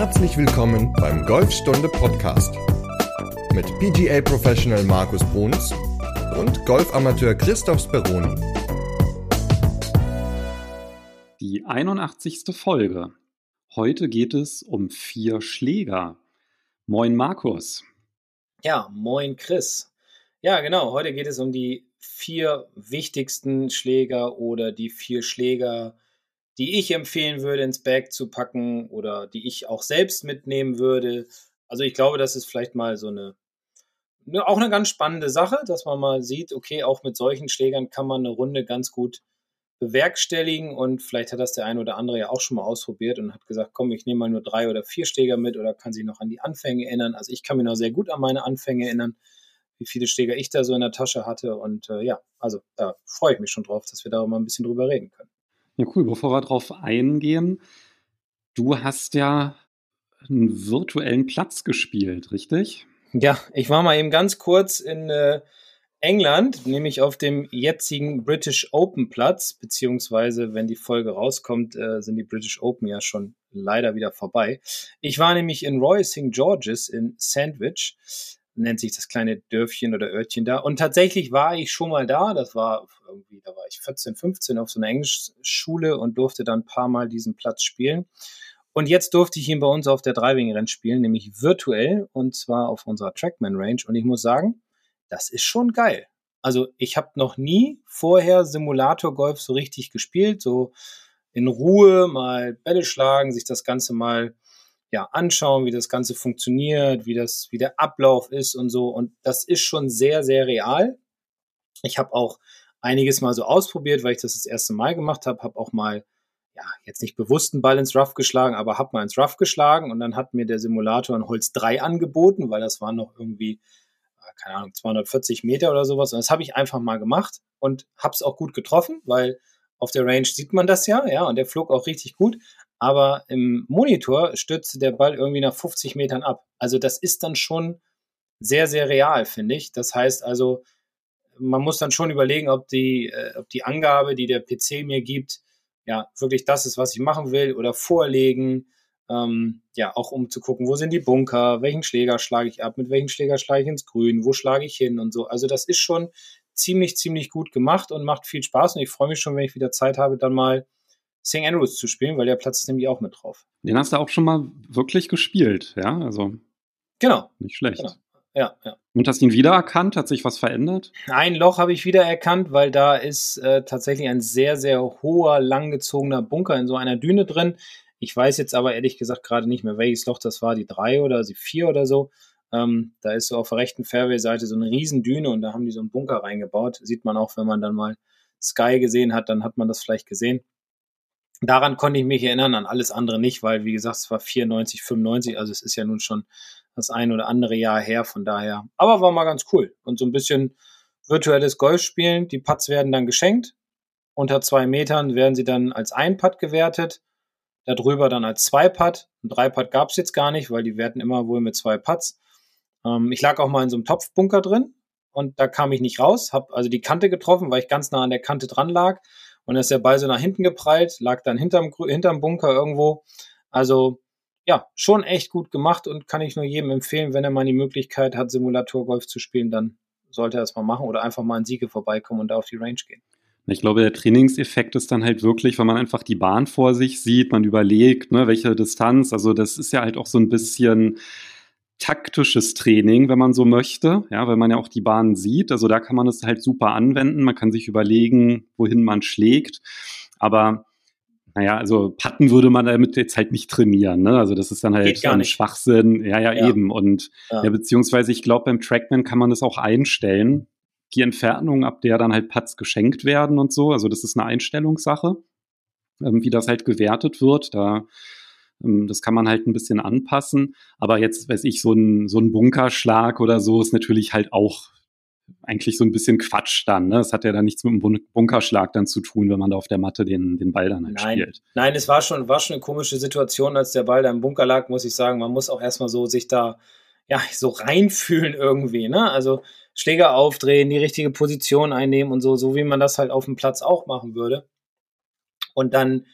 Herzlich willkommen beim Golfstunde Podcast mit PGA Professional Markus Bruns und Golfamateur Christoph Speroni. Die 81. Folge. Heute geht es um vier Schläger. Moin Markus. Ja, moin Chris. Ja, genau. Heute geht es um die vier wichtigsten Schläger oder die vier Schläger, die ich empfehlen würde, ins Bag zu packen oder die ich auch selbst mitnehmen würde. Also ich glaube, das ist vielleicht mal so eine, eine, auch eine ganz spannende Sache, dass man mal sieht, okay, auch mit solchen Schlägern kann man eine Runde ganz gut bewerkstelligen und vielleicht hat das der eine oder andere ja auch schon mal ausprobiert und hat gesagt, komm, ich nehme mal nur drei oder vier Schläger mit oder kann sich noch an die Anfänge erinnern. Also ich kann mich noch sehr gut an meine Anfänge erinnern, wie viele Schläger ich da so in der Tasche hatte und äh, ja, also da freue ich mich schon drauf, dass wir da mal ein bisschen drüber reden können. Ja, cool. Bevor wir drauf eingehen, du hast ja einen virtuellen Platz gespielt, richtig? Ja, ich war mal eben ganz kurz in äh, England, nämlich auf dem jetzigen British Open Platz, beziehungsweise wenn die Folge rauskommt, äh, sind die British Open ja schon leider wieder vorbei. Ich war nämlich in Roy St. George's in Sandwich nennt sich das kleine Dörfchen oder Örtchen da. Und tatsächlich war ich schon mal da. Das war irgendwie, da war ich 14, 15 auf so einer Englischschule und durfte dann ein paar Mal diesen Platz spielen. Und jetzt durfte ich ihn bei uns auf der Driving-Range spielen, nämlich virtuell und zwar auf unserer Trackman Range. Und ich muss sagen, das ist schon geil. Also ich habe noch nie vorher Simulator-Golf so richtig gespielt, so in Ruhe mal Bälle schlagen, sich das Ganze mal ja, anschauen, wie das Ganze funktioniert, wie das, wie der Ablauf ist und so. Und das ist schon sehr, sehr real. Ich habe auch einiges mal so ausprobiert, weil ich das das erste Mal gemacht habe, habe auch mal, ja, jetzt nicht bewusst einen Ball ins Rough geschlagen, aber habe mal ins Rough geschlagen und dann hat mir der Simulator ein Holz 3 angeboten, weil das war noch irgendwie, äh, keine Ahnung, 240 Meter oder sowas. Und das habe ich einfach mal gemacht und habe es auch gut getroffen, weil auf der Range sieht man das ja, ja, und der flog auch richtig gut aber im Monitor stürzte der Ball irgendwie nach 50 Metern ab. Also das ist dann schon sehr, sehr real, finde ich. Das heißt also, man muss dann schon überlegen, ob die, äh, ob die Angabe, die der PC mir gibt, ja, wirklich das ist, was ich machen will oder vorlegen. Ähm, ja, auch um zu gucken, wo sind die Bunker, welchen Schläger schlage ich ab, mit welchen Schläger schlage ich ins Grün, wo schlage ich hin und so. Also das ist schon ziemlich, ziemlich gut gemacht und macht viel Spaß und ich freue mich schon, wenn ich wieder Zeit habe, dann mal St. Andrews zu spielen, weil der Platz ist nämlich auch mit drauf. Den hast du auch schon mal wirklich gespielt, ja? Also. Genau. Nicht schlecht. Genau. Ja, ja. Und hast ihn wiedererkannt? Hat sich was verändert? Ein Loch habe ich wiedererkannt, weil da ist äh, tatsächlich ein sehr, sehr hoher, langgezogener Bunker in so einer Düne drin. Ich weiß jetzt aber ehrlich gesagt gerade nicht mehr, welches Loch das war, die drei oder die vier oder so. Ähm, da ist so auf der rechten Fairway-Seite so eine Riesendüne und da haben die so einen Bunker reingebaut. Sieht man auch, wenn man dann mal Sky gesehen hat, dann hat man das vielleicht gesehen. Daran konnte ich mich erinnern, an alles andere nicht, weil, wie gesagt, es war 94, 95, also es ist ja nun schon das ein oder andere Jahr her, von daher. Aber war mal ganz cool. Und so ein bisschen virtuelles Golf spielen. Die Putts werden dann geschenkt. Unter zwei Metern werden sie dann als ein Putt gewertet. Darüber dann als zwei Putt. Ein drei Putt gab es jetzt gar nicht, weil die werten immer wohl mit zwei Putts. Ähm, ich lag auch mal in so einem Topfbunker drin und da kam ich nicht raus. Hab also die Kante getroffen, weil ich ganz nah an der Kante dran lag und dann ist der Ball so nach hinten geprallt, lag dann hinterm, hinterm Bunker irgendwo. Also ja, schon echt gut gemacht und kann ich nur jedem empfehlen, wenn er mal die Möglichkeit hat, Simulator-Golf zu spielen, dann sollte er das mal machen oder einfach mal in Siege vorbeikommen und da auf die Range gehen. Ich glaube, der Trainingseffekt ist dann halt wirklich, wenn man einfach die Bahn vor sich sieht, man überlegt, ne, welche Distanz. Also das ist ja halt auch so ein bisschen taktisches Training, wenn man so möchte, ja, weil man ja auch die Bahnen sieht. Also da kann man es halt super anwenden. Man kann sich überlegen, wohin man schlägt. Aber naja, also Patten würde man damit jetzt halt nicht trainieren. Ne? Also das ist dann halt ein Schwachsinn. Ja, ja, ja, eben. Und ja. ja beziehungsweise ich glaube, beim Trackman kann man das auch einstellen. Die Entfernung, ab der dann halt Putts geschenkt werden und so. Also das ist eine Einstellungssache, ähm, wie das halt gewertet wird. Da das kann man halt ein bisschen anpassen. Aber jetzt, weiß ich, so ein, so ein Bunkerschlag oder so ist natürlich halt auch eigentlich so ein bisschen Quatsch dann. Ne? Das hat ja dann nichts mit einem Bunkerschlag dann zu tun, wenn man da auf der Matte den, den Ball dann halt Nein. spielt. Nein, es war schon, war schon eine komische Situation, als der Ball da im Bunker lag, muss ich sagen. Man muss auch erstmal so sich da ja, so reinfühlen irgendwie. Ne? Also Schläger aufdrehen, die richtige Position einnehmen und so, so wie man das halt auf dem Platz auch machen würde. Und dann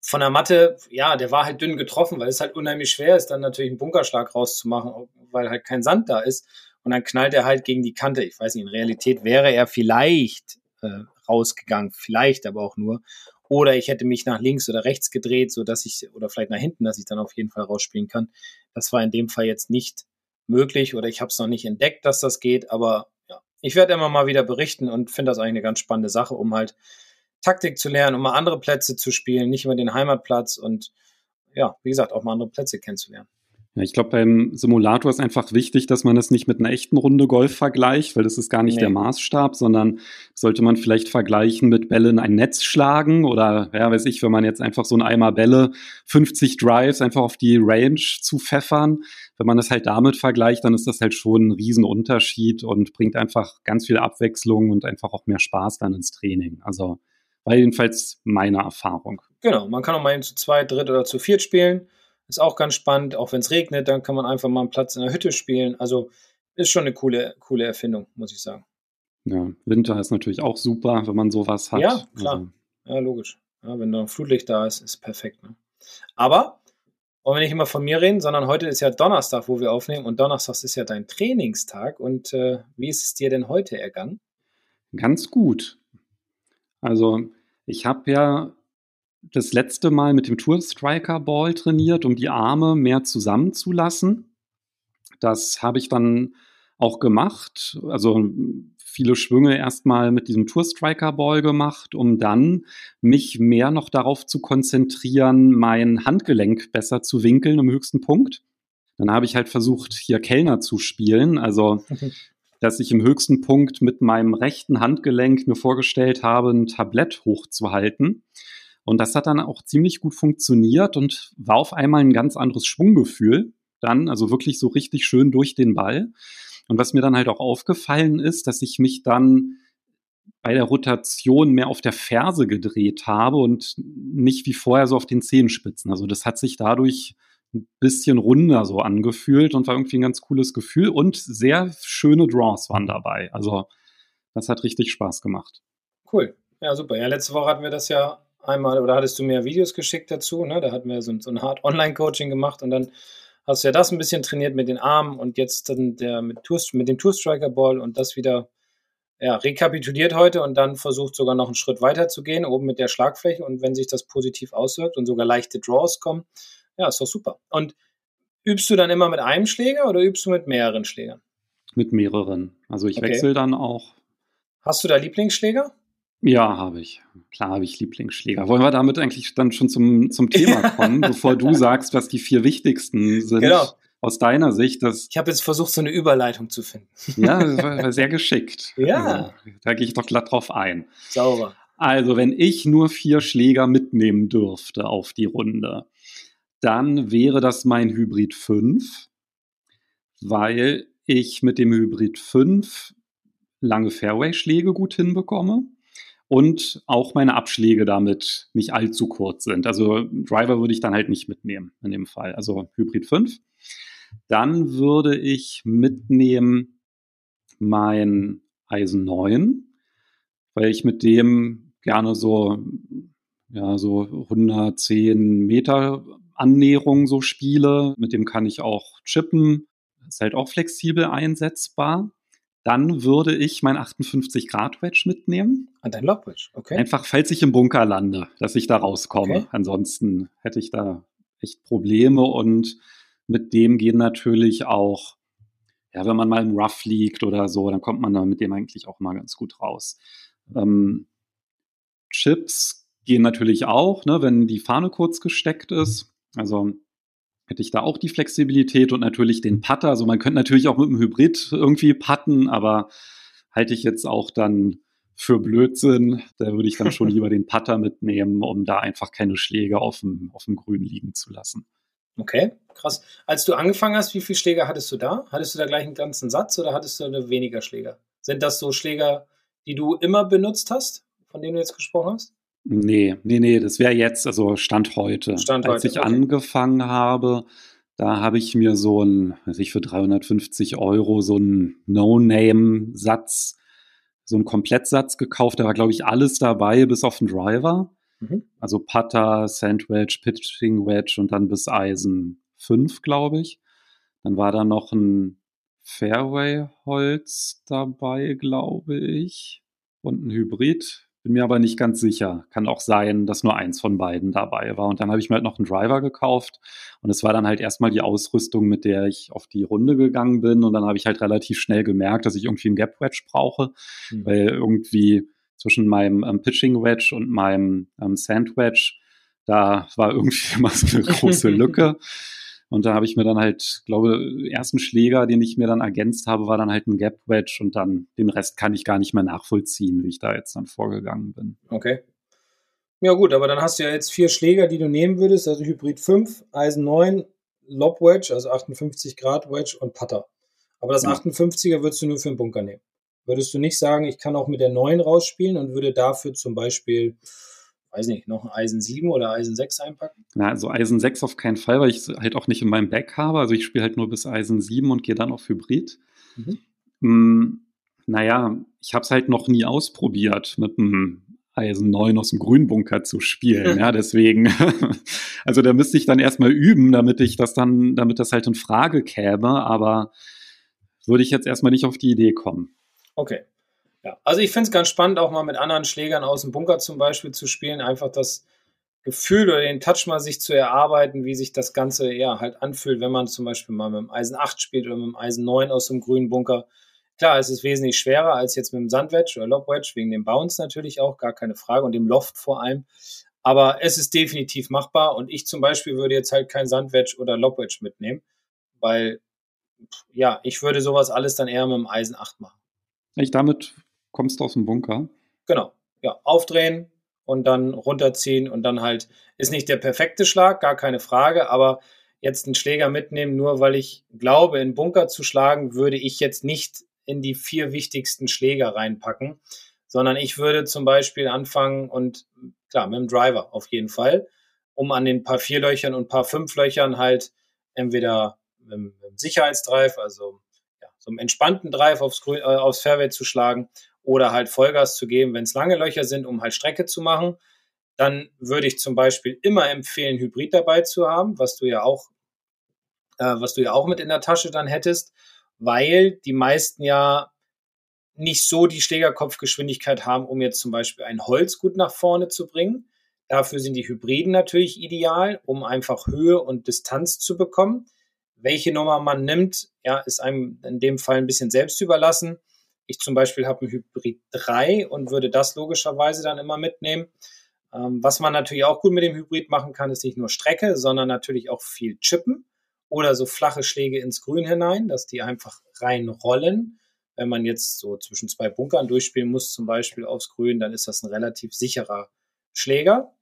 von der Matte, ja, der war halt dünn getroffen, weil es halt unheimlich schwer ist, dann natürlich einen Bunkerschlag rauszumachen, weil halt kein Sand da ist. Und dann knallt er halt gegen die Kante. Ich weiß nicht, in Realität wäre er vielleicht äh, rausgegangen, vielleicht aber auch nur. Oder ich hätte mich nach links oder rechts gedreht, so dass ich, oder vielleicht nach hinten, dass ich dann auf jeden Fall rausspielen kann. Das war in dem Fall jetzt nicht möglich oder ich habe es noch nicht entdeckt, dass das geht, aber ja, ich werde immer mal wieder berichten und finde das eigentlich eine ganz spannende Sache, um halt Taktik zu lernen, um mal andere Plätze zu spielen, nicht immer den Heimatplatz und ja, wie gesagt, auch mal andere Plätze kennenzulernen. Ja, ich glaube, beim Simulator ist einfach wichtig, dass man das nicht mit einer echten Runde Golf vergleicht, weil das ist gar nicht nee. der Maßstab, sondern sollte man vielleicht vergleichen mit Bälle in ein Netz schlagen oder, ja, weiß ich, wenn man jetzt einfach so ein Eimer Bälle, 50 Drives einfach auf die Range zu pfeffern. Wenn man das halt damit vergleicht, dann ist das halt schon ein Riesenunterschied und bringt einfach ganz viel Abwechslung und einfach auch mehr Spaß dann ins Training. Also war jedenfalls meine Erfahrung. Genau, man kann auch mal zu zweit, dritt oder zu viert spielen ist auch ganz spannend. Auch wenn es regnet, dann kann man einfach mal einen Platz in der Hütte spielen. Also ist schon eine coole, coole Erfindung, muss ich sagen. Ja, Winter ist natürlich auch super, wenn man sowas hat. Ja, klar. Also. Ja, logisch. Ja, wenn da ein Flutlicht da ist, ist perfekt. Ne? Aber wollen wir nicht immer von mir reden, sondern heute ist ja Donnerstag, wo wir aufnehmen und Donnerstag ist ja dein Trainingstag. Und äh, wie ist es dir denn heute ergangen? Ganz gut. Also ich habe ja das letzte Mal mit dem Tour Striker Ball trainiert, um die Arme mehr zusammenzulassen. Das habe ich dann auch gemacht. Also viele Schwünge erstmal mit diesem Tour Striker Ball gemacht, um dann mich mehr noch darauf zu konzentrieren, mein Handgelenk besser zu winkeln im höchsten Punkt. Dann habe ich halt versucht, hier Kellner zu spielen. Also dass ich im höchsten Punkt mit meinem rechten Handgelenk mir vorgestellt habe, ein Tablett hochzuhalten. Und das hat dann auch ziemlich gut funktioniert und war auf einmal ein ganz anderes Schwunggefühl. Dann, also wirklich so richtig schön durch den Ball. Und was mir dann halt auch aufgefallen ist, dass ich mich dann bei der Rotation mehr auf der Ferse gedreht habe und nicht wie vorher so auf den Zehenspitzen. Also das hat sich dadurch ein bisschen runder so angefühlt und war irgendwie ein ganz cooles Gefühl und sehr schöne Draws waren dabei. Also das hat richtig Spaß gemacht. Cool. Ja, super. Ja, letzte Woche hatten wir das ja einmal, oder hattest du mir Videos geschickt dazu, ne? Da hatten wir so, so ein hart Online-Coaching gemacht und dann hast du ja das ein bisschen trainiert mit den Armen und jetzt dann der mit, Tour, mit dem Tour-Striker-Ball und das wieder ja, rekapituliert heute und dann versucht sogar noch einen Schritt weiter zu gehen, oben mit der Schlagfläche und wenn sich das positiv auswirkt und sogar leichte Draws kommen, ja, ist doch super. Und übst du dann immer mit einem Schläger oder übst du mit mehreren Schlägern? Mit mehreren. Also ich okay. wechsle dann auch. Hast du da Lieblingsschläger? Ja, habe ich. Klar habe ich Lieblingsschläger. Wollen wir damit eigentlich dann schon zum, zum Thema kommen, bevor du sagst, was die vier wichtigsten sind? Genau. Aus deiner Sicht, dass. Ich habe jetzt versucht, so eine Überleitung zu finden. Ja, das war sehr geschickt. ja. Also, da gehe ich doch glatt drauf ein. Sauber. Also, wenn ich nur vier Schläger mitnehmen dürfte auf die Runde, dann wäre das mein Hybrid 5, weil ich mit dem Hybrid 5 lange Fairway-Schläge gut hinbekomme und auch meine Abschläge damit nicht allzu kurz sind. Also Driver würde ich dann halt nicht mitnehmen in dem Fall. Also Hybrid 5. Dann würde ich mitnehmen mein Eisen 9, weil ich mit dem gerne so, ja, so 110 Meter Annäherung so spiele. Mit dem kann ich auch chippen. Ist halt auch flexibel einsetzbar. Dann würde ich mein 58 Grad Wedge mitnehmen. An ah, dein Lock Wedge, okay. Einfach, falls ich im Bunker lande, dass ich da rauskomme. Okay. Ansonsten hätte ich da echt Probleme und mit dem gehen natürlich auch, ja, wenn man mal im Rough liegt oder so, dann kommt man da mit dem eigentlich auch mal ganz gut raus. Ähm, Chips gehen natürlich auch, ne, wenn die Fahne kurz gesteckt ist. Also hätte ich da auch die Flexibilität und natürlich den Putter. Also man könnte natürlich auch mit dem Hybrid irgendwie putten, aber halte ich jetzt auch dann für Blödsinn. Da würde ich dann schon lieber den Putter mitnehmen, um da einfach keine Schläge auf dem, auf dem Grün liegen zu lassen. Okay, krass. Als du angefangen hast, wie viele Schläger hattest du da? Hattest du da gleich einen ganzen Satz oder hattest du weniger Schläger? Sind das so Schläger, die du immer benutzt hast, von denen du jetzt gesprochen hast? Nee, nee, nee, das wäre jetzt, also Stand heute. Stand Als heute, ich okay. angefangen habe, da habe ich mir so ein, weiß ich, für 350 Euro so einen No-Name-Satz, so einen Komplettsatz gekauft. Da war, glaube ich, alles dabei, bis auf den Driver. Mhm. Also Putter, Sandwich, Pitching Wedge und dann bis Eisen 5, glaube ich. Dann war da noch ein Fairway-Holz dabei, glaube ich. Und ein Hybrid. Bin mir aber nicht ganz sicher. Kann auch sein, dass nur eins von beiden dabei war. Und dann habe ich mir halt noch einen Driver gekauft. Und es war dann halt erstmal die Ausrüstung, mit der ich auf die Runde gegangen bin. Und dann habe ich halt relativ schnell gemerkt, dass ich irgendwie einen Gap Wedge brauche. Mhm. Weil irgendwie zwischen meinem ähm, Pitching Wedge und meinem ähm, Sand Wedge, da war irgendwie immer so eine große Lücke. Und da habe ich mir dann halt, glaube, ersten Schläger, den ich mir dann ergänzt habe, war dann halt ein Gap Wedge und dann den Rest kann ich gar nicht mehr nachvollziehen, wie ich da jetzt dann vorgegangen bin. Okay. Ja gut, aber dann hast du ja jetzt vier Schläger, die du nehmen würdest, also Hybrid 5, Eisen 9, Lob Wedge, also 58 Grad Wedge und Putter. Aber das ja. 58er würdest du nur für den Bunker nehmen. Würdest du nicht sagen, ich kann auch mit der 9 rausspielen und würde dafür zum Beispiel weiß nicht, noch ein Eisen 7 oder Eisen 6 einpacken? Na, also Eisen 6 auf keinen Fall, weil ich es halt auch nicht in meinem Back habe. Also ich spiele halt nur bis Eisen 7 und gehe dann auf Hybrid. Mhm. Hm, naja, ich habe es halt noch nie ausprobiert, mit einem Eisen 9 aus dem Grünbunker zu spielen. ja, deswegen, also da müsste ich dann erstmal üben, damit ich das dann, damit das halt in Frage käme, aber würde ich jetzt erstmal nicht auf die Idee kommen. Okay. Ja, also ich finde es ganz spannend, auch mal mit anderen Schlägern aus dem Bunker zum Beispiel zu spielen, einfach das Gefühl oder den Touch mal sich zu erarbeiten, wie sich das Ganze ja halt anfühlt, wenn man zum Beispiel mal mit dem Eisen 8 spielt oder mit dem Eisen 9 aus dem grünen Bunker. Klar, es ist wesentlich schwerer als jetzt mit dem Sandwedge oder Lobwedge, wegen dem Bounce natürlich auch, gar keine Frage, und dem Loft vor allem. Aber es ist definitiv machbar und ich zum Beispiel würde jetzt halt kein Sandwedge oder Lobwedge mitnehmen, weil ja, ich würde sowas alles dann eher mit dem Eisen 8 machen. Ich damit kommst du aus dem Bunker? Genau. Ja, aufdrehen und dann runterziehen und dann halt ist nicht der perfekte Schlag, gar keine Frage, aber jetzt einen Schläger mitnehmen, nur weil ich glaube, in Bunker zu schlagen, würde ich jetzt nicht in die vier wichtigsten Schläger reinpacken, sondern ich würde zum Beispiel anfangen und klar, mit dem Driver auf jeden Fall, um an den paar Vierlöchern und paar Fünflöchern halt entweder mit dem Sicherheitsdrive, also ja, so einem entspannten Drive aufs, Grün, äh, aufs Fairway zu schlagen oder halt Vollgas zu geben, wenn es lange Löcher sind, um halt Strecke zu machen. Dann würde ich zum Beispiel immer empfehlen, Hybrid dabei zu haben, was du ja auch, äh, was du ja auch mit in der Tasche dann hättest, weil die meisten ja nicht so die Schlägerkopfgeschwindigkeit haben, um jetzt zum Beispiel ein Holz gut nach vorne zu bringen. Dafür sind die Hybriden natürlich ideal, um einfach Höhe und Distanz zu bekommen. Welche Nummer man nimmt, ja, ist einem in dem Fall ein bisschen selbst überlassen. Ich zum Beispiel habe ein Hybrid 3 und würde das logischerweise dann immer mitnehmen. Ähm, was man natürlich auch gut mit dem Hybrid machen kann, ist nicht nur Strecke, sondern natürlich auch viel Chippen oder so flache Schläge ins Grün hinein, dass die einfach reinrollen. Wenn man jetzt so zwischen zwei Bunkern durchspielen muss, zum Beispiel aufs Grün, dann ist das ein relativ sicherer Schläger.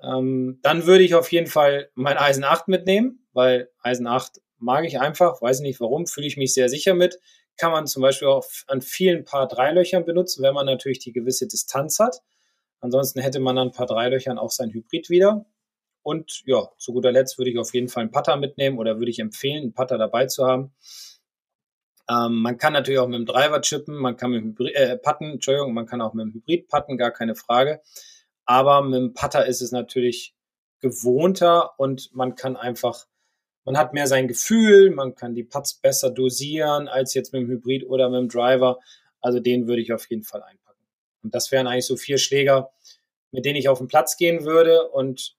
Ähm, dann würde ich auf jeden Fall mein Eisen 8 mitnehmen, weil Eisen 8 mag ich einfach, weiß nicht warum, fühle ich mich sehr sicher mit kann man zum Beispiel auch an vielen Paar Dreilöchern benutzen, wenn man natürlich die gewisse Distanz hat. Ansonsten hätte man an paar Dreilöchern auch sein Hybrid wieder. Und ja, zu guter Letzt würde ich auf jeden Fall einen Putter mitnehmen oder würde ich empfehlen, einen Putter dabei zu haben. Ähm, man kann natürlich auch mit dem Driver chippen, man kann mit dem Hybrid, äh, putten, Entschuldigung, man kann auch mit dem Hybrid putten, gar keine Frage. Aber mit dem Putter ist es natürlich gewohnter und man kann einfach man hat mehr sein Gefühl, man kann die Putts besser dosieren als jetzt mit dem Hybrid oder mit dem Driver. Also den würde ich auf jeden Fall einpacken. Und das wären eigentlich so vier Schläger, mit denen ich auf den Platz gehen würde und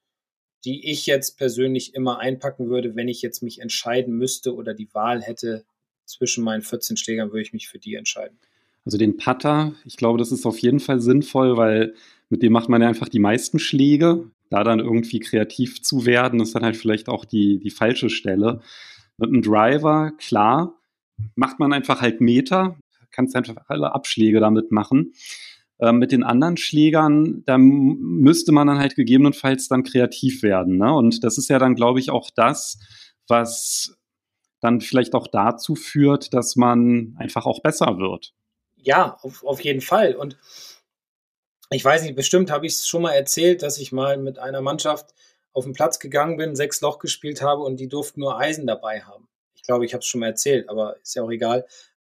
die ich jetzt persönlich immer einpacken würde, wenn ich jetzt mich entscheiden müsste oder die Wahl hätte zwischen meinen 14 Schlägern, würde ich mich für die entscheiden. Also den Putter, ich glaube, das ist auf jeden Fall sinnvoll, weil mit dem macht man ja einfach die meisten Schläge da dann irgendwie kreativ zu werden, ist dann halt vielleicht auch die, die falsche Stelle. Mit einem Driver, klar, macht man einfach halt Meter, kannst einfach alle Abschläge damit machen. Ähm, mit den anderen Schlägern, da müsste man dann halt gegebenenfalls dann kreativ werden. Ne? Und das ist ja dann, glaube ich, auch das, was dann vielleicht auch dazu führt, dass man einfach auch besser wird. Ja, auf, auf jeden Fall. Und ich weiß nicht, bestimmt habe ich es schon mal erzählt, dass ich mal mit einer Mannschaft auf den Platz gegangen bin, sechs Loch gespielt habe und die durften nur Eisen dabei haben. Ich glaube, ich habe es schon mal erzählt, aber ist ja auch egal.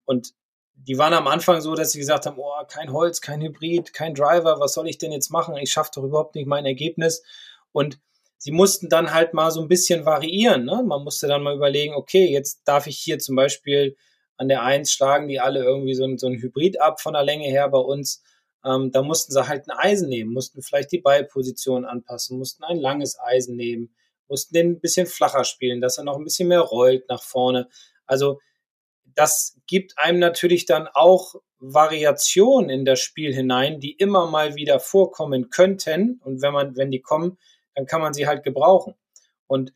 Und die waren am Anfang so, dass sie gesagt haben, oh, kein Holz, kein Hybrid, kein Driver, was soll ich denn jetzt machen? Ich schaffe doch überhaupt nicht mein Ergebnis. Und sie mussten dann halt mal so ein bisschen variieren. Ne? Man musste dann mal überlegen, okay, jetzt darf ich hier zum Beispiel an der Eins schlagen die alle irgendwie so ein, so ein Hybrid ab von der Länge her bei uns. Ähm, da mussten sie halt ein Eisen nehmen, mussten vielleicht die Ballposition anpassen, mussten ein langes Eisen nehmen, mussten den ein bisschen flacher spielen, dass er noch ein bisschen mehr rollt nach vorne. Also das gibt einem natürlich dann auch Variationen in das Spiel hinein, die immer mal wieder vorkommen könnten. Und wenn man, wenn die kommen, dann kann man sie halt gebrauchen. Und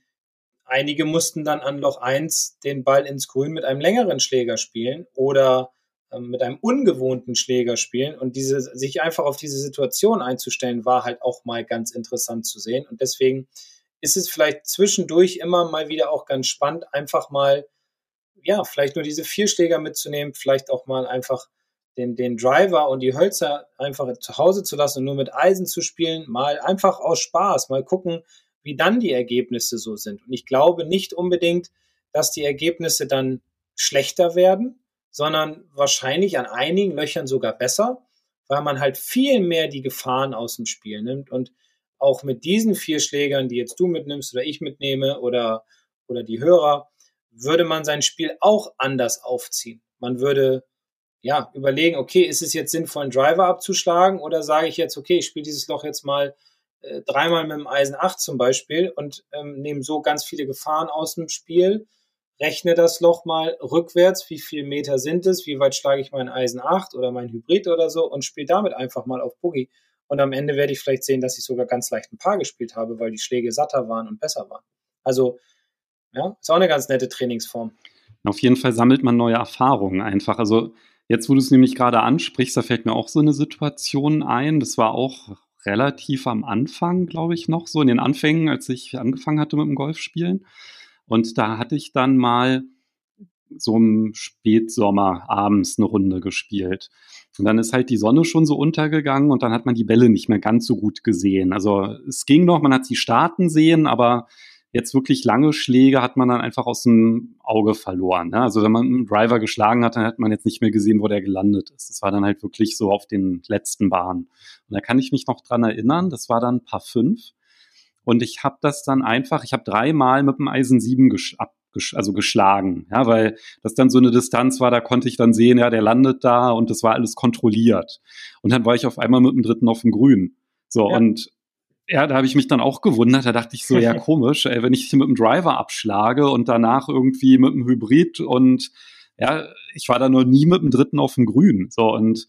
einige mussten dann an Loch 1 den Ball ins Grün mit einem längeren Schläger spielen oder mit einem ungewohnten Schläger spielen. Und diese, sich einfach auf diese Situation einzustellen, war halt auch mal ganz interessant zu sehen. Und deswegen ist es vielleicht zwischendurch immer mal wieder auch ganz spannend, einfach mal ja, vielleicht nur diese vier Schläger mitzunehmen, vielleicht auch mal einfach den, den Driver und die Hölzer einfach zu Hause zu lassen und nur mit Eisen zu spielen, mal einfach aus Spaß, mal gucken, wie dann die Ergebnisse so sind. Und ich glaube nicht unbedingt, dass die Ergebnisse dann schlechter werden, sondern wahrscheinlich an einigen Löchern sogar besser, weil man halt viel mehr die Gefahren aus dem Spiel nimmt und auch mit diesen vier Schlägern, die jetzt du mitnimmst oder ich mitnehme oder, oder die Hörer, würde man sein Spiel auch anders aufziehen. Man würde ja überlegen, okay, ist es jetzt sinnvoll, einen Driver abzuschlagen oder sage ich jetzt, okay, ich spiele dieses Loch jetzt mal äh, dreimal mit dem Eisen 8 zum Beispiel und ähm, nehme so ganz viele Gefahren aus dem Spiel, rechne das Loch mal rückwärts, wie viel Meter sind es, wie weit schlage ich meinen Eisen 8 oder mein Hybrid oder so und spiele damit einfach mal auf Boogie. Und am Ende werde ich vielleicht sehen, dass ich sogar ganz leicht ein Paar gespielt habe, weil die Schläge satter waren und besser waren. Also ja, ist auch eine ganz nette Trainingsform. Auf jeden Fall sammelt man neue Erfahrungen einfach. Also jetzt, wo du es nämlich gerade ansprichst, da fällt mir auch so eine Situation ein. Das war auch relativ am Anfang, glaube ich, noch so in den Anfängen, als ich angefangen hatte mit dem Golfspielen. Und da hatte ich dann mal so im Spätsommer abends eine Runde gespielt. Und dann ist halt die Sonne schon so untergegangen und dann hat man die Bälle nicht mehr ganz so gut gesehen. Also es ging noch, man hat sie starten sehen, aber jetzt wirklich lange Schläge hat man dann einfach aus dem Auge verloren. Ne? Also wenn man einen Driver geschlagen hat, dann hat man jetzt nicht mehr gesehen, wo der gelandet ist. Das war dann halt wirklich so auf den letzten Bahnen. Und da kann ich mich noch dran erinnern, das war dann Paar 5. Und ich habe das dann einfach, ich habe dreimal mit dem Eisen 7 gesch ab, also geschlagen, ja, weil das dann so eine Distanz war, da konnte ich dann sehen, ja, der landet da und das war alles kontrolliert. Und dann war ich auf einmal mit dem dritten auf dem Grün. So, ja. und ja, da habe ich mich dann auch gewundert. Da dachte ich so, ja, komisch, ey, wenn ich hier mit dem Driver abschlage und danach irgendwie mit dem Hybrid und ja, ich war da noch nie mit dem dritten auf dem Grün. So, und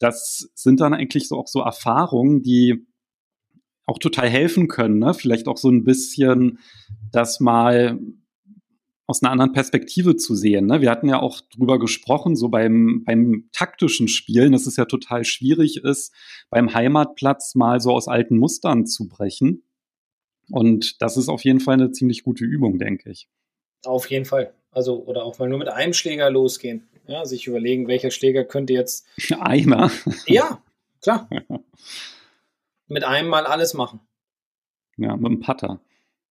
das sind dann eigentlich so auch so Erfahrungen, die auch total helfen können, ne? Vielleicht auch so ein bisschen das mal aus einer anderen Perspektive zu sehen. Ne? Wir hatten ja auch drüber gesprochen, so beim, beim taktischen Spielen, dass es ja total schwierig ist, beim Heimatplatz mal so aus alten Mustern zu brechen. Und das ist auf jeden Fall eine ziemlich gute Übung, denke ich. Auf jeden Fall. Also, oder auch mal nur mit einem Schläger losgehen. Ja, sich überlegen, welcher Schläger könnte jetzt. Einer? Ja, klar. mit einem mal alles machen. Ja, mit dem Putter.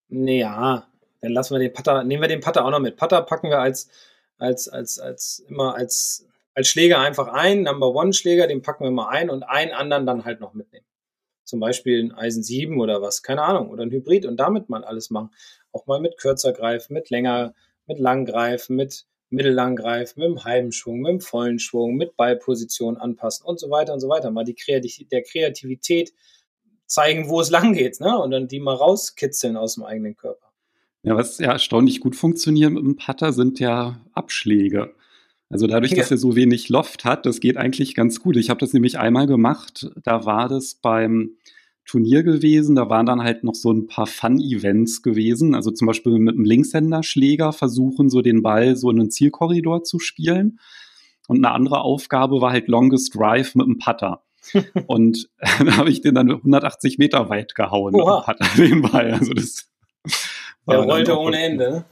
Ja, dann lassen wir den Putter, nehmen wir den Putter auch noch mit. Putter packen wir als, als, als, als immer als, als Schläger einfach ein, Number One Schläger, den packen wir mal ein und einen anderen dann halt noch mitnehmen. Zum Beispiel ein Eisen 7 oder was, keine Ahnung, oder ein Hybrid und damit mal alles machen. Auch mal mit kürzer greifen, mit länger, mit lang greifen, mit mittellang greifen, mit dem halben Schwung, mit dem vollen Schwung, mit Ballposition anpassen und so weiter und so weiter. Mal die Kreativ der Kreativität zeigen, wo es lang geht, ne? Und dann die mal rauskitzeln aus dem eigenen Körper. Ja, was ja erstaunlich gut funktioniert mit dem Putter sind ja Abschläge. Also dadurch, ja. dass er so wenig Loft hat, das geht eigentlich ganz gut. Ich habe das nämlich einmal gemacht. Da war das beim Turnier gewesen. Da waren dann halt noch so ein paar Fun-Events gewesen. Also zum Beispiel mit einem Linkshänderschläger versuchen, so den Ball so in einen Zielkorridor zu spielen. Und eine andere Aufgabe war halt Longest Drive mit einem Putter. und da habe ich den dann 180 Meter weit gehauen Putter, den Ball. Also das der rollte ohne Ende.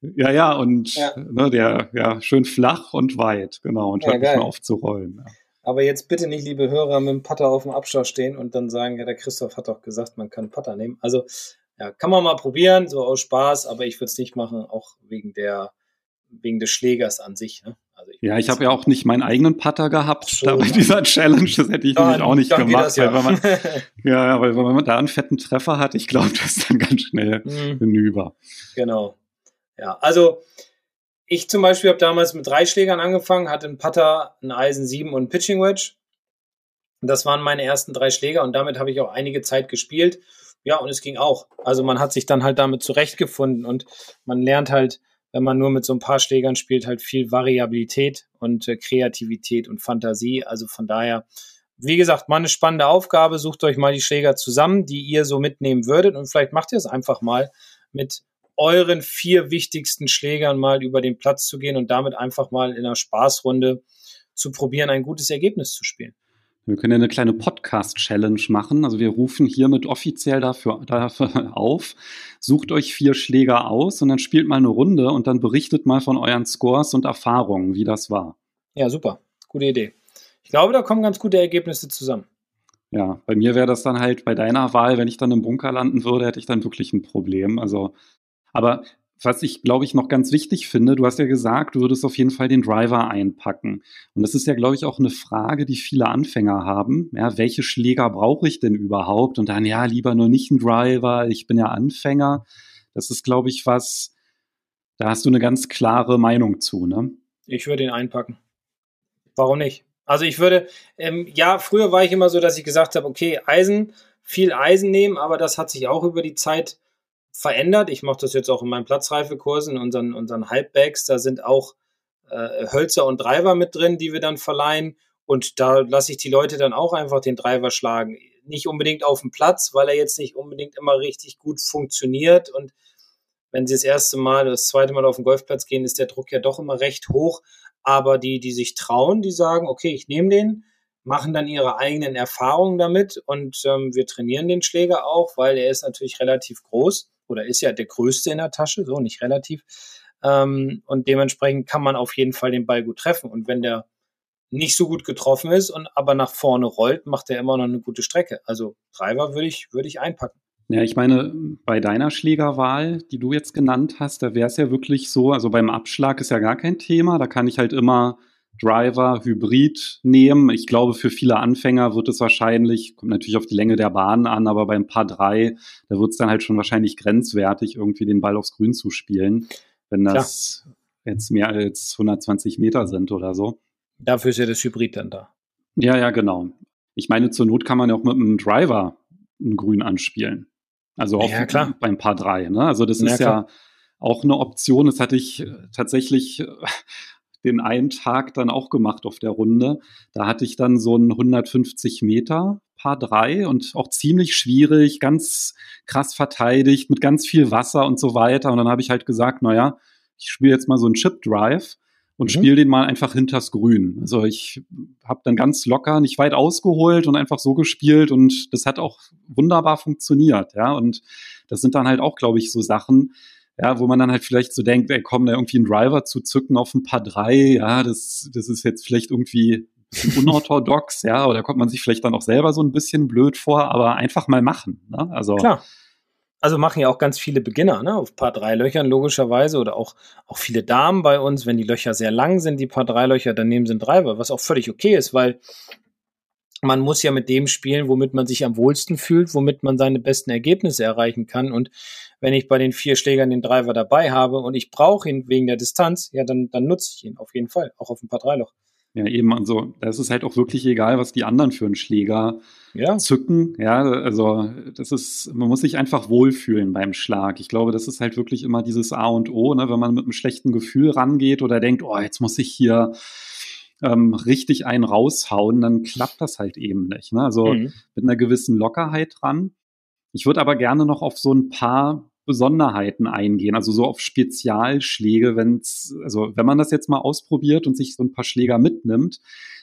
Ja, ja, und ja. Ne, der, ja, schön flach und weit, genau, und ja, hört nicht mehr auf zu rollen. Ja. Aber jetzt bitte nicht, liebe Hörer, mit dem Putter auf dem Abschlag stehen und dann sagen, ja, der Christoph hat doch gesagt, man kann Putter nehmen. Also, ja, kann man mal probieren, so aus Spaß, aber ich würde es nicht machen, auch wegen der, wegen des Schlägers an sich. Ne? Also ich ja, ich habe ja auch nicht meinen eigenen Putter gehabt so, da bei dieser Challenge. Das hätte ich dann, nämlich auch nicht gemacht. Ja. Weil man, ja, weil wenn man da einen fetten Treffer hat, ich glaube, das ist dann ganz schnell mhm. hinüber. Genau. Ja, also ich zum Beispiel habe damals mit drei Schlägern angefangen, hatte einen Putter, einen Eisen 7 und einen Pitching Wedge. Das waren meine ersten drei Schläger und damit habe ich auch einige Zeit gespielt. Ja, und es ging auch. Also man hat sich dann halt damit zurechtgefunden und man lernt halt, wenn man nur mit so ein paar Schlägern spielt, halt viel Variabilität und äh, Kreativität und Fantasie. Also von daher, wie gesagt, mal eine spannende Aufgabe. Sucht euch mal die Schläger zusammen, die ihr so mitnehmen würdet und vielleicht macht ihr es einfach mal mit euren vier wichtigsten Schlägern mal über den Platz zu gehen und damit einfach mal in einer Spaßrunde zu probieren, ein gutes Ergebnis zu spielen. Wir können ja eine kleine Podcast-Challenge machen. Also wir rufen hiermit offiziell dafür, dafür auf. Sucht euch vier Schläger aus und dann spielt mal eine Runde und dann berichtet mal von euren Scores und Erfahrungen, wie das war. Ja, super. Gute Idee. Ich glaube, da kommen ganz gute Ergebnisse zusammen. Ja, bei mir wäre das dann halt bei deiner Wahl, wenn ich dann im Bunker landen würde, hätte ich dann wirklich ein Problem. Also aber was ich, glaube ich, noch ganz wichtig finde, du hast ja gesagt, du würdest auf jeden Fall den Driver einpacken. Und das ist ja, glaube ich, auch eine Frage, die viele Anfänger haben. Ja, welche Schläger brauche ich denn überhaupt? Und dann, ja, lieber nur nicht einen Driver, ich bin ja Anfänger. Das ist, glaube ich, was, da hast du eine ganz klare Meinung zu, ne? Ich würde ihn einpacken. Warum nicht? Also ich würde, ähm, ja, früher war ich immer so, dass ich gesagt habe, okay, Eisen, viel Eisen nehmen, aber das hat sich auch über die Zeit verändert. Ich mache das jetzt auch in meinen Platzreifekursen, in unseren, unseren Halbbags. Da sind auch äh, Hölzer und Driver mit drin, die wir dann verleihen. Und da lasse ich die Leute dann auch einfach den Driver schlagen. Nicht unbedingt auf dem Platz, weil er jetzt nicht unbedingt immer richtig gut funktioniert. Und wenn sie das erste Mal, das zweite Mal auf den Golfplatz gehen, ist der Druck ja doch immer recht hoch. Aber die, die sich trauen, die sagen, okay, ich nehme den, machen dann ihre eigenen Erfahrungen damit und ähm, wir trainieren den Schläger auch, weil er ist natürlich relativ groß oder ist ja der größte in der Tasche, so nicht relativ. Ähm, und dementsprechend kann man auf jeden Fall den Ball gut treffen. Und wenn der nicht so gut getroffen ist und aber nach vorne rollt, macht er immer noch eine gute Strecke. Also Driver würde ich, würde ich einpacken. Ja, ich meine, bei deiner Schlägerwahl, die du jetzt genannt hast, da wäre es ja wirklich so, also beim Abschlag ist ja gar kein Thema, da kann ich halt immer Driver Hybrid nehmen. Ich glaube, für viele Anfänger wird es wahrscheinlich, kommt natürlich auf die Länge der Bahn an, aber beim Paar 3, da wird es dann halt schon wahrscheinlich grenzwertig, irgendwie den Ball aufs Grün zu spielen, wenn das Klar. jetzt mehr als 120 Meter sind oder so. Dafür ist ja das Hybrid dann da. Ja, ja, genau. Ich meine, zur Not kann man ja auch mit einem Driver ein Grün anspielen. Also auch ja, klar. beim Paar 3. Ne? Also das ja, ist klar. ja auch eine Option. Das hatte ich tatsächlich den einen Tag dann auch gemacht auf der Runde. Da hatte ich dann so ein 150 Meter Paar 3 und auch ziemlich schwierig, ganz krass verteidigt, mit ganz viel Wasser und so weiter. Und dann habe ich halt gesagt, naja, ich spiele jetzt mal so einen Chip Drive und mhm. spiele den mal einfach hinters Grün. Also ich habe dann ganz locker, nicht weit ausgeholt und einfach so gespielt und das hat auch wunderbar funktioniert, ja. Und das sind dann halt auch, glaube ich, so Sachen, ja, wo man dann halt vielleicht so denkt, ey, komm, da irgendwie einen Driver zu zücken auf ein paar drei, ja, das, das ist jetzt vielleicht irgendwie unorthodox, ja, oder kommt man sich vielleicht dann auch selber so ein bisschen blöd vor, aber einfach mal machen, ne? Also. Klar. Also machen ja auch ganz viele Beginner, ne, auf paar drei Löchern logischerweise oder auch, auch viele Damen bei uns, wenn die Löcher sehr lang sind, die paar drei Löcher, dann nehmen sie einen Driver, was auch völlig okay ist, weil man muss ja mit dem spielen, womit man sich am wohlsten fühlt, womit man seine besten Ergebnisse erreichen kann. Und wenn ich bei den vier Schlägern den Driver dabei habe und ich brauche ihn wegen der Distanz, ja, dann, dann nutze ich ihn auf jeden Fall, auch auf ein paar Dreiloch. Ja, eben, also da ist es halt auch wirklich egal, was die anderen für einen Schläger ja. zücken. Ja, also das ist, man muss sich einfach wohlfühlen beim Schlag. Ich glaube, das ist halt wirklich immer dieses A und O, ne? wenn man mit einem schlechten Gefühl rangeht oder denkt, oh, jetzt muss ich hier ähm, richtig einen raushauen, dann klappt das halt eben nicht. Ne? Also mhm. mit einer gewissen Lockerheit dran. Ich würde aber gerne noch auf so ein paar Besonderheiten eingehen, also so auf Spezialschläge, wenn's, also wenn man das jetzt mal ausprobiert und sich so ein paar Schläger mitnimmt,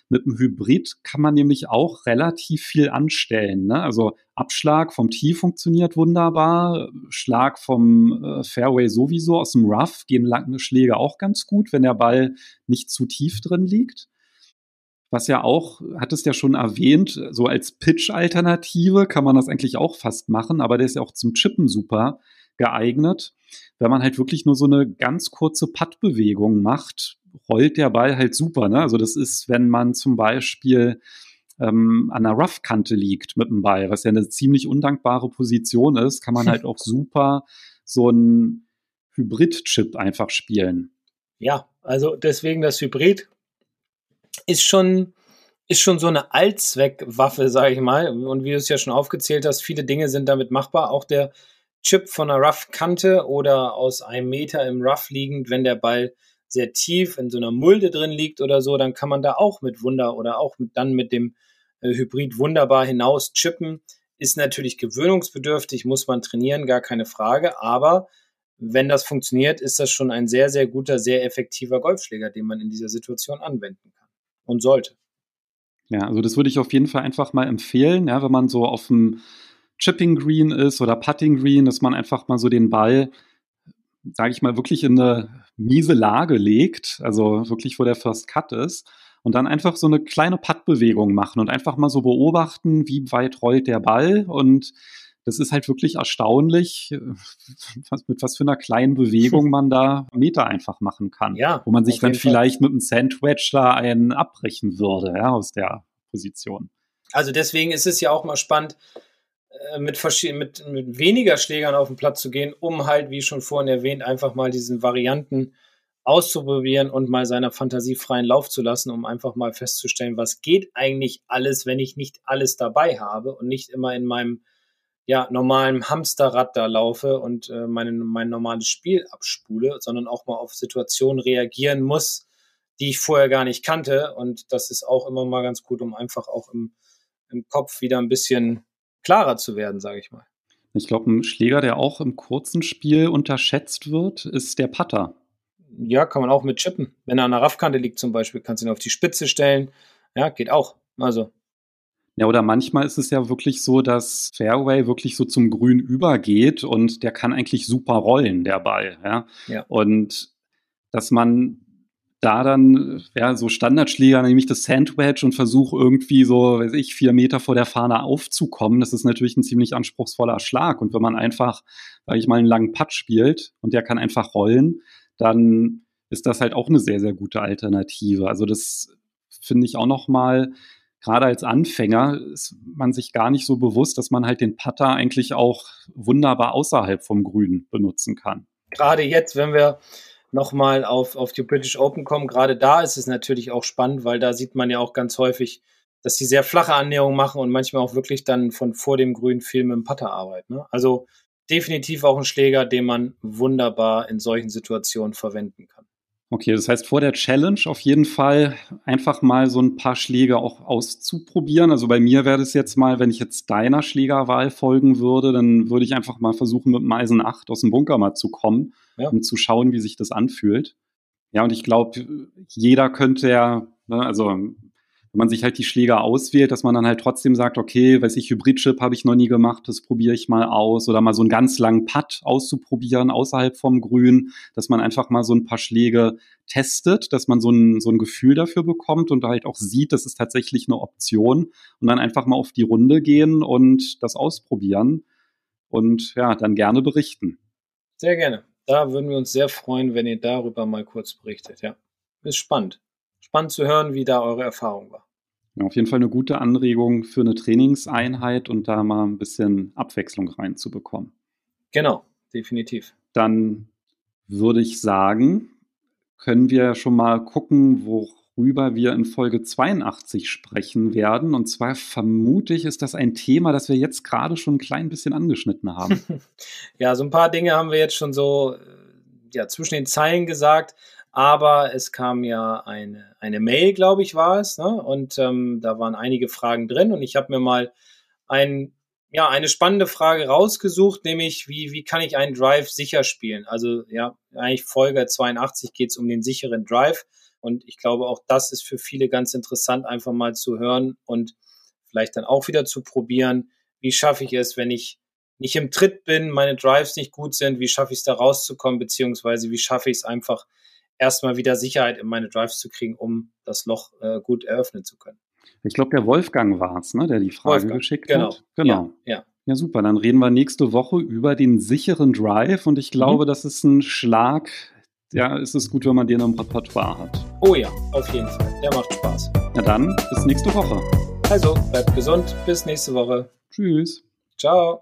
mit dem Hybrid kann man nämlich auch relativ viel anstellen. Ne? Also Abschlag vom Tee funktioniert wunderbar, Schlag vom äh, Fairway sowieso, aus dem Rough gehen lange Schläge auch ganz gut, wenn der Ball nicht zu tief drin liegt. Was ja auch, hattest ja schon erwähnt, so als Pitch-Alternative kann man das eigentlich auch fast machen, aber der ist ja auch zum Chippen super geeignet. Wenn man halt wirklich nur so eine ganz kurze Puttbewegung macht, rollt der Ball halt super. Ne? Also das ist, wenn man zum Beispiel ähm, an der Rough-Kante liegt mit dem Ball, was ja eine ziemlich undankbare Position ist, kann man halt auch super so ein Hybrid-Chip einfach spielen. Ja, also deswegen das Hybrid ist schon, ist schon so eine Allzweckwaffe, sage ich mal. Und wie du es ja schon aufgezählt hast, viele Dinge sind damit machbar. Auch der Chip von einer Rough-Kante oder aus einem Meter im Rough liegend, wenn der Ball sehr tief in so einer Mulde drin liegt oder so, dann kann man da auch mit Wunder oder auch mit, dann mit dem äh, Hybrid wunderbar hinaus chippen. Ist natürlich gewöhnungsbedürftig, muss man trainieren, gar keine Frage. Aber wenn das funktioniert, ist das schon ein sehr, sehr guter, sehr effektiver Golfschläger, den man in dieser Situation anwenden kann und sollte. Ja, also das würde ich auf jeden Fall einfach mal empfehlen, ja, wenn man so auf dem Chipping Green ist oder Putting Green, dass man einfach mal so den Ball, sage ich mal, wirklich in eine miese Lage legt, also wirklich wo der First Cut ist und dann einfach so eine kleine Puttbewegung machen und einfach mal so beobachten, wie weit rollt der Ball und das ist halt wirklich erstaunlich, was, mit was für einer kleinen Bewegung man da Meter einfach machen kann. Ja, wo man sich dann vielleicht Fall. mit einem Sandwich da einen abbrechen würde, ja, aus der Position. Also deswegen ist es ja auch mal spannend, mit, mit, mit weniger Schlägern auf den Platz zu gehen, um halt, wie schon vorhin erwähnt, einfach mal diesen Varianten auszuprobieren und mal seiner Fantasie freien Lauf zu lassen, um einfach mal festzustellen, was geht eigentlich alles, wenn ich nicht alles dabei habe und nicht immer in meinem ja, normalen Hamsterrad da laufe und äh, meine, mein normales Spiel abspule, sondern auch mal auf Situationen reagieren muss, die ich vorher gar nicht kannte. Und das ist auch immer mal ganz gut, um einfach auch im, im Kopf wieder ein bisschen klarer zu werden, sage ich mal. Ich glaube, ein Schläger, der auch im kurzen Spiel unterschätzt wird, ist der Putter. Ja, kann man auch mit chippen. Wenn er an der Raffkante liegt zum Beispiel, kannst du ihn auf die Spitze stellen. Ja, geht auch. Also ja, oder manchmal ist es ja wirklich so, dass Fairway wirklich so zum Grün übergeht und der kann eigentlich super rollen, der Ball. Ja. ja. Und dass man da dann, ja, so Standardschläger, nämlich das Sandwich und versuche irgendwie so, weiß ich, vier Meter vor der Fahne aufzukommen, das ist natürlich ein ziemlich anspruchsvoller Schlag. Und wenn man einfach, sag ich mal, einen langen Putt spielt und der kann einfach rollen, dann ist das halt auch eine sehr, sehr gute Alternative. Also das finde ich auch noch mal gerade als Anfänger ist man sich gar nicht so bewusst, dass man halt den Putter eigentlich auch wunderbar außerhalb vom Grün benutzen kann. Gerade jetzt, wenn wir nochmal auf, auf die British Open kommen, gerade da ist es natürlich auch spannend, weil da sieht man ja auch ganz häufig, dass sie sehr flache Annäherungen machen und manchmal auch wirklich dann von vor dem Grün viel mit dem Putter arbeiten. Ne? Also definitiv auch ein Schläger, den man wunderbar in solchen Situationen verwenden kann. Okay, das heißt vor der Challenge auf jeden Fall einfach mal so ein paar Schläge auch auszuprobieren. Also bei mir wäre das jetzt mal, wenn ich jetzt deiner Schlägerwahl folgen würde, dann würde ich einfach mal versuchen, mit dem Eisen 8 aus dem Bunker mal zu kommen, ja. um zu schauen, wie sich das anfühlt. Ja, und ich glaube, jeder könnte ja, ne, also wenn man sich halt die Schläger auswählt, dass man dann halt trotzdem sagt, okay, weiß ich, Hybrid-Chip habe ich noch nie gemacht, das probiere ich mal aus. Oder mal so einen ganz langen Putt auszuprobieren außerhalb vom Grün, dass man einfach mal so ein paar Schläge testet, dass man so ein, so ein Gefühl dafür bekommt und halt auch sieht, das ist tatsächlich eine Option. Und dann einfach mal auf die Runde gehen und das ausprobieren und ja, dann gerne berichten. Sehr gerne. Da würden wir uns sehr freuen, wenn ihr darüber mal kurz berichtet. Ja, ist spannend spannend zu hören, wie da eure Erfahrung war. Ja, auf jeden Fall eine gute Anregung für eine Trainingseinheit und da mal ein bisschen Abwechslung reinzubekommen. Genau, definitiv. Dann würde ich sagen, können wir schon mal gucken, worüber wir in Folge 82 sprechen werden. Und zwar vermute ich, ist das ein Thema, das wir jetzt gerade schon ein klein bisschen angeschnitten haben. ja, so ein paar Dinge haben wir jetzt schon so äh, ja, zwischen den Zeilen gesagt aber es kam ja eine, eine Mail, glaube ich, war es, ne? und ähm, da waren einige Fragen drin und ich habe mir mal ein, ja, eine spannende Frage rausgesucht, nämlich wie, wie kann ich einen Drive sicher spielen? Also ja, eigentlich Folge 82 geht es um den sicheren Drive und ich glaube auch das ist für viele ganz interessant, einfach mal zu hören und vielleicht dann auch wieder zu probieren, wie schaffe ich es, wenn ich nicht im Tritt bin, meine Drives nicht gut sind, wie schaffe ich es da rauszukommen, beziehungsweise wie schaffe ich es einfach, erstmal wieder Sicherheit in meine Drives zu kriegen, um das Loch äh, gut eröffnen zu können. Ich glaube, der Wolfgang war es, ne, der die Frage Wolfgang, geschickt genau. hat. Genau. Ja, ja. Ja, super. Dann reden wir nächste Woche über den sicheren Drive und ich glaube, mhm. das ist ein Schlag. Ja, es ist gut, wenn man den im Repertoire hat. Oh ja, auf jeden Fall. Der macht Spaß. Na dann, bis nächste Woche. Also, bleibt gesund. Bis nächste Woche. Tschüss. Ciao.